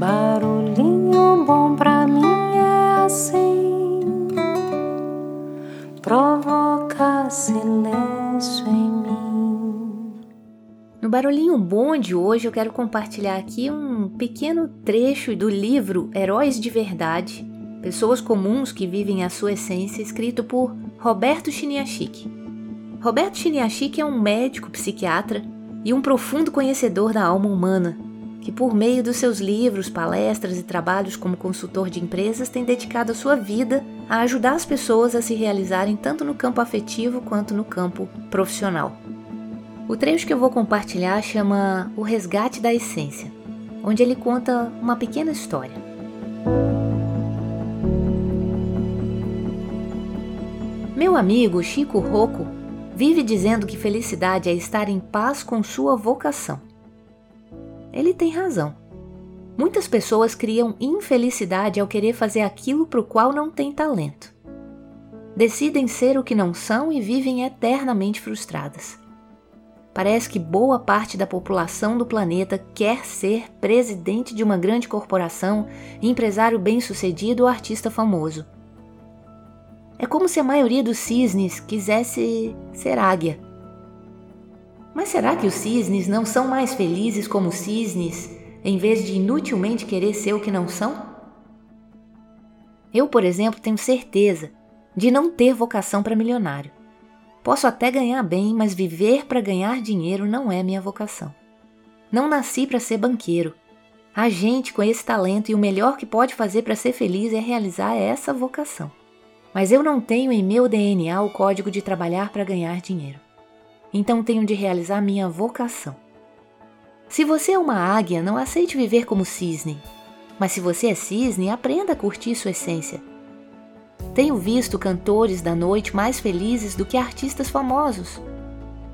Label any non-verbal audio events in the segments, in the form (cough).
Barulhinho bom pra mim é assim, provoca silêncio em mim. No Barulhinho Bom de hoje eu quero compartilhar aqui um pequeno trecho do livro Heróis de Verdade, Pessoas Comuns que Vivem a Sua Essência, escrito por Roberto Chiniachik. Roberto Chiniachik é um médico psiquiatra e um profundo conhecedor da alma humana, que por meio dos seus livros, palestras e trabalhos como consultor de empresas tem dedicado a sua vida a ajudar as pessoas a se realizarem tanto no campo afetivo quanto no campo profissional. O trecho que eu vou compartilhar chama O Resgate da Essência, onde ele conta uma pequena história. Meu amigo Chico Rocco vive dizendo que felicidade é estar em paz com sua vocação. Ele tem razão. Muitas pessoas criam infelicidade ao querer fazer aquilo para o qual não têm talento. Decidem ser o que não são e vivem eternamente frustradas. Parece que boa parte da população do planeta quer ser presidente de uma grande corporação, empresário bem-sucedido ou artista famoso. É como se a maioria dos cisnes quisesse ser águia mas será que os cisnes não são mais felizes como cisnes, em vez de inutilmente querer ser o que não são? Eu, por exemplo, tenho certeza de não ter vocação para milionário. Posso até ganhar bem, mas viver para ganhar dinheiro não é minha vocação. Não nasci para ser banqueiro. A gente com esse talento e o melhor que pode fazer para ser feliz é realizar essa vocação. Mas eu não tenho em meu DNA o código de trabalhar para ganhar dinheiro então tenho de realizar minha vocação. Se você é uma águia, não aceite viver como cisne. Mas se você é cisne, aprenda a curtir sua essência. Tenho visto cantores da noite mais felizes do que artistas famosos.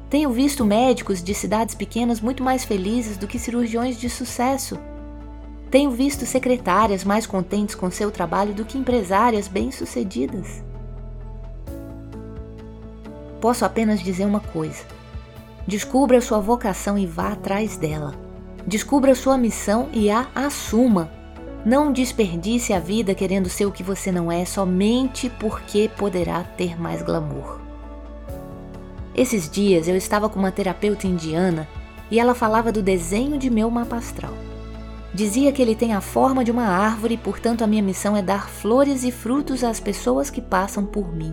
Tenho visto médicos de cidades pequenas muito mais felizes do que cirurgiões de sucesso. Tenho visto secretárias mais contentes com seu trabalho do que empresárias bem-sucedidas posso apenas dizer uma coisa: descubra sua vocação e vá atrás dela. Descubra sua missão e a assuma. Não desperdice a vida querendo ser o que você não é somente porque poderá ter mais glamour. Esses dias eu estava com uma terapeuta indiana e ela falava do desenho de meu mapa astral. Dizia que ele tem a forma de uma árvore portanto, a minha missão é dar flores e frutos às pessoas que passam por mim.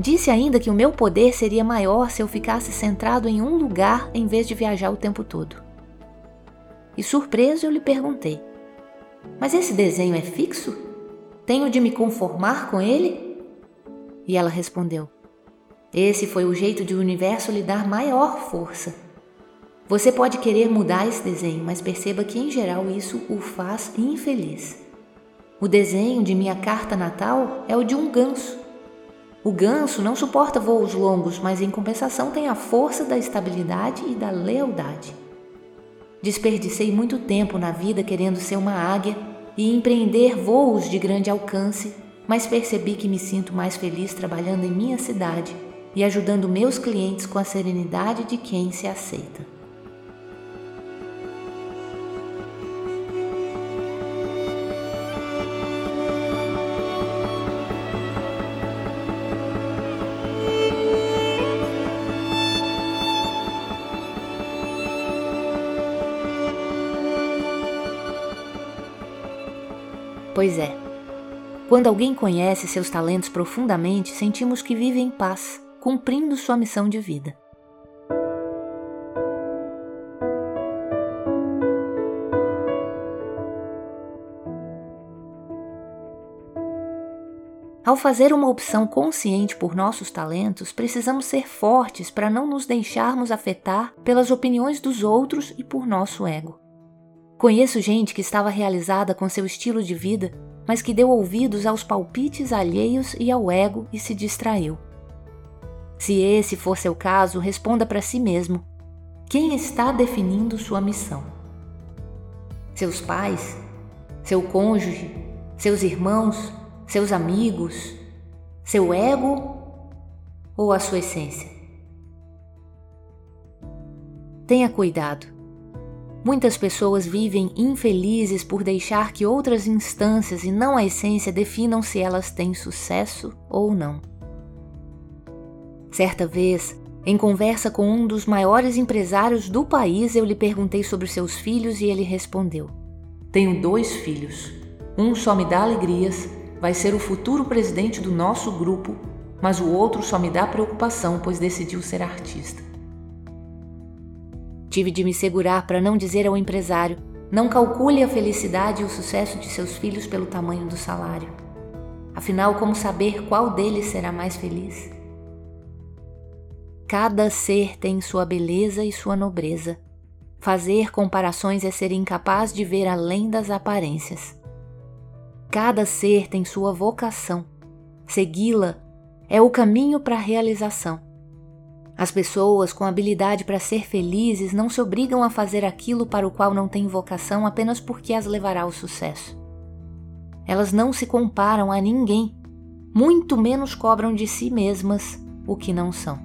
Disse ainda que o meu poder seria maior se eu ficasse centrado em um lugar em vez de viajar o tempo todo. E surpreso eu lhe perguntei: Mas esse desenho é fixo? Tenho de me conformar com ele? E ela respondeu: Esse foi o jeito de o universo lhe dar maior força. Você pode querer mudar esse desenho, mas perceba que em geral isso o faz infeliz. O desenho de minha carta natal é o de um ganso o ganso não suporta voos longos, mas em compensação tem a força da estabilidade e da lealdade. Desperdicei muito tempo na vida querendo ser uma águia e empreender voos de grande alcance, mas percebi que me sinto mais feliz trabalhando em minha cidade e ajudando meus clientes com a serenidade de quem se aceita. Pois é. Quando alguém conhece seus talentos profundamente, sentimos que vive em paz, cumprindo sua missão de vida. Ao fazer uma opção consciente por nossos talentos, precisamos ser fortes para não nos deixarmos afetar pelas opiniões dos outros e por nosso ego. Conheço gente que estava realizada com seu estilo de vida, mas que deu ouvidos aos palpites alheios e ao ego e se distraiu. Se esse for seu caso, responda para si mesmo: quem está definindo sua missão? Seus pais? Seu cônjuge? Seus irmãos? Seus amigos? Seu ego? Ou a sua essência? Tenha cuidado Muitas pessoas vivem infelizes por deixar que outras instâncias e não a essência definam se elas têm sucesso ou não. Certa vez, em conversa com um dos maiores empresários do país, eu lhe perguntei sobre seus filhos e ele respondeu: Tenho dois filhos. Um só me dá alegrias, vai ser o futuro presidente do nosso grupo, mas o outro só me dá preocupação, pois decidiu ser artista. Tive de me segurar para não dizer ao empresário: não calcule a felicidade e o sucesso de seus filhos pelo tamanho do salário. Afinal, como saber qual deles será mais feliz? Cada ser tem sua beleza e sua nobreza. Fazer comparações é ser incapaz de ver além das aparências. Cada ser tem sua vocação. Segui-la é o caminho para a realização. As pessoas com habilidade para ser felizes não se obrigam a fazer aquilo para o qual não têm vocação apenas porque as levará ao sucesso. Elas não se comparam a ninguém, muito menos cobram de si mesmas o que não são.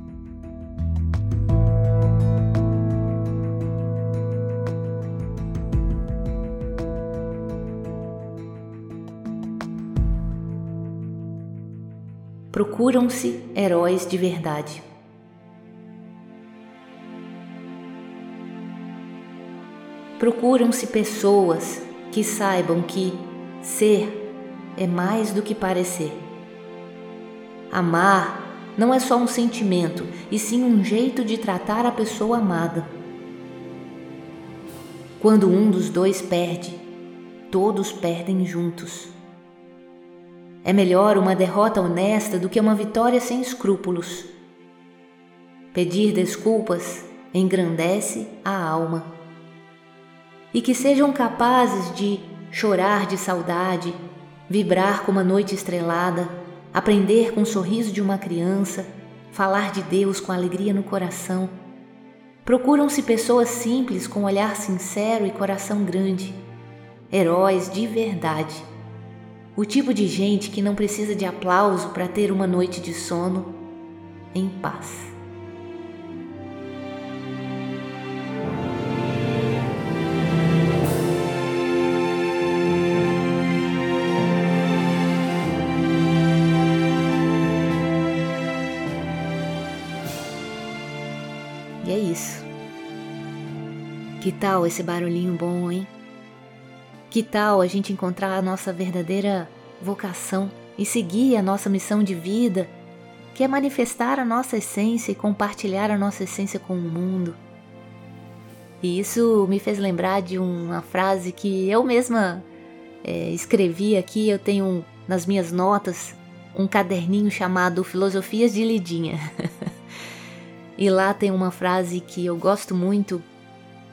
Procuram-se heróis de verdade. Procuram-se pessoas que saibam que ser é mais do que parecer. Amar não é só um sentimento, e sim um jeito de tratar a pessoa amada. Quando um dos dois perde, todos perdem juntos. É melhor uma derrota honesta do que uma vitória sem escrúpulos. Pedir desculpas engrandece a alma e que sejam capazes de chorar de saudade, vibrar como a noite estrelada, aprender com o sorriso de uma criança, falar de Deus com alegria no coração. Procuram-se pessoas simples com olhar sincero e coração grande, heróis de verdade. O tipo de gente que não precisa de aplauso para ter uma noite de sono em paz. Isso. Que tal esse barulhinho bom, hein? Que tal a gente encontrar a nossa verdadeira vocação e seguir a nossa missão de vida, que é manifestar a nossa essência e compartilhar a nossa essência com o mundo? E isso me fez lembrar de uma frase que eu mesma é, escrevi aqui. Eu tenho nas minhas notas um caderninho chamado Filosofias de Lidinha. (laughs) E lá tem uma frase que eu gosto muito,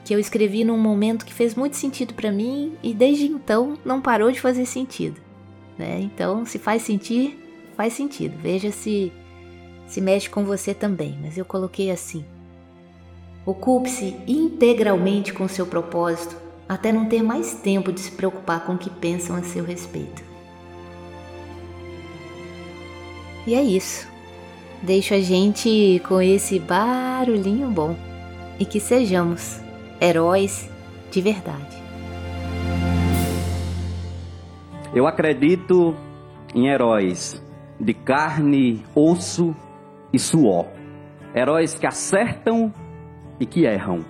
que eu escrevi num momento que fez muito sentido para mim e desde então não parou de fazer sentido. Né? Então, se faz sentir, faz sentido. Veja se se mexe com você também. Mas eu coloquei assim: Ocupe-se integralmente com seu propósito, até não ter mais tempo de se preocupar com o que pensam a seu respeito. E é isso. Deixo a gente com esse barulhinho bom e que sejamos heróis de verdade. Eu acredito em heróis de carne, osso e suor. Heróis que acertam e que erram.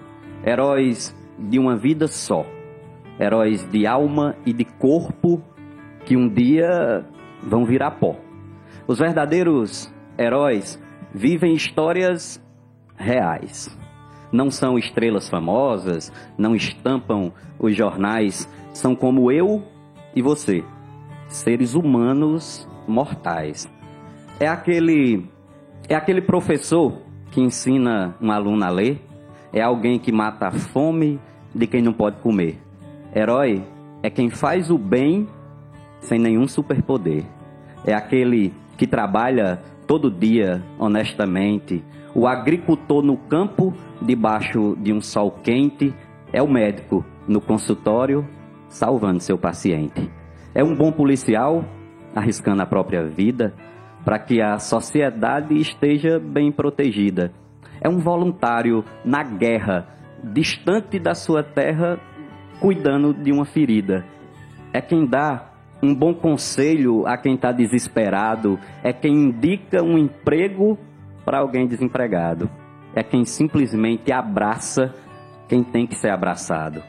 Heróis de uma vida só. Heróis de alma e de corpo que um dia vão virar pó. Os verdadeiros heróis vivem histórias reais. Não são estrelas famosas, não estampam os jornais, são como eu e você, seres humanos mortais. É aquele é aquele professor que ensina um aluno a ler, é alguém que mata a fome de quem não pode comer. Herói é quem faz o bem sem nenhum superpoder. É aquele que trabalha todo dia, honestamente. O agricultor no campo, debaixo de um sol quente, é o médico no consultório, salvando seu paciente. É um bom policial, arriscando a própria vida, para que a sociedade esteja bem protegida. É um voluntário na guerra, distante da sua terra, cuidando de uma ferida. É quem dá um bom conselho a quem está desesperado, é quem indica um emprego para alguém desempregado, é quem simplesmente abraça quem tem que ser abraçado.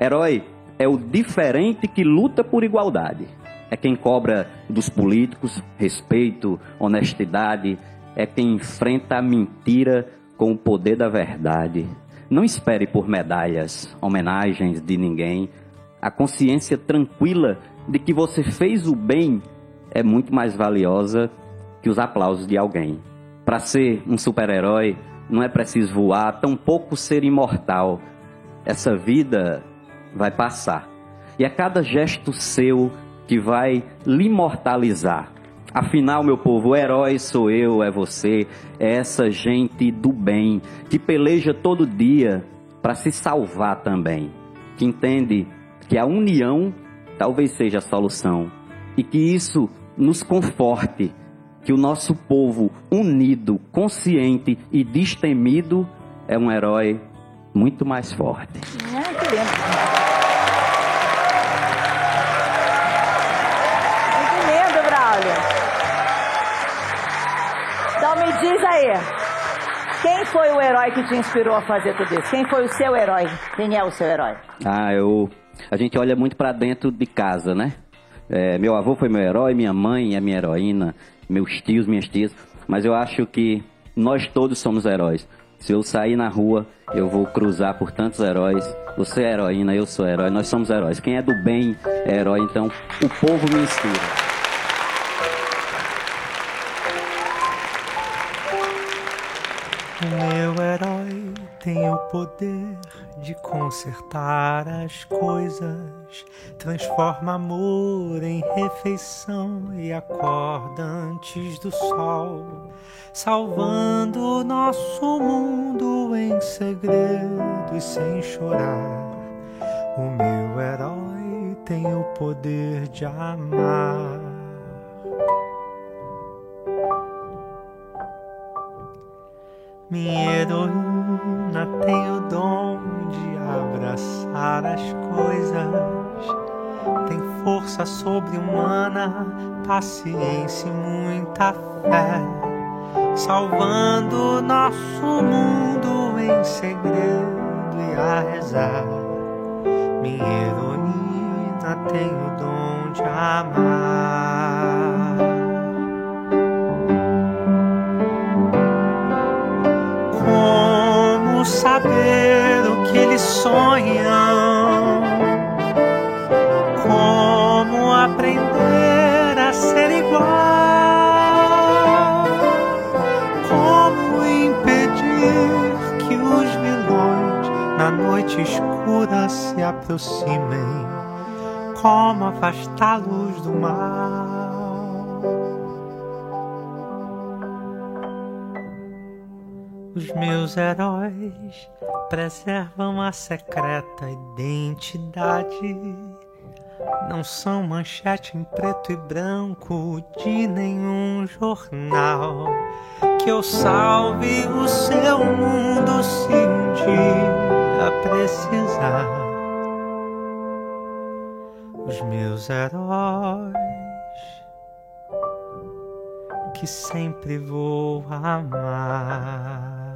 Herói é o diferente que luta por igualdade. É quem cobra dos políticos respeito, honestidade, é quem enfrenta a mentira com o poder da verdade. Não espere por medalhas, homenagens de ninguém. A consciência tranquila de que você fez o bem é muito mais valiosa que os aplausos de alguém. Para ser um super-herói, não é preciso voar, tampouco ser imortal. Essa vida vai passar. E é cada gesto seu que vai lhe imortalizar. Afinal, meu povo, o herói sou eu, é você, é essa gente do bem que peleja todo dia para se salvar também, que entende que a união talvez seja a solução e que isso nos conforte, que o nosso povo unido, consciente e destemido é um herói muito mais forte. Muito lindo. Então me diz aí, quem foi o herói que te inspirou a fazer tudo isso? Quem foi o seu herói? Quem é o seu herói? Ah, eu. A gente olha muito para dentro de casa, né? É, meu avô foi meu herói, minha mãe é minha heroína, meus tios, minhas tias. Mas eu acho que nós todos somos heróis. Se eu sair na rua, eu vou cruzar por tantos heróis. Você é heroína, eu sou herói, nós somos heróis. Quem é do bem é herói, então o povo me inspira. O meu herói tem o poder de consertar as coisas, transforma amor em refeição e acorda antes do sol, salvando nosso mundo em segredo e sem chorar. O meu herói tem o poder de amar. Minha heroína tem o dom de abraçar as coisas. Tem força sobre-humana, paciência e muita fé. Salvando nosso mundo em segredo e a rezar. Minha heroína tem o dom de amar. Saber o que eles sonham, como aprender a ser igual, como impedir que os vilões na noite escura se aproximem, como afastá-los do mal. Os meus heróis preservam a secreta identidade. Não são manchete em preto e branco de nenhum jornal. Que eu salve o seu mundo se um dia precisar. Os meus heróis que sempre vou amar.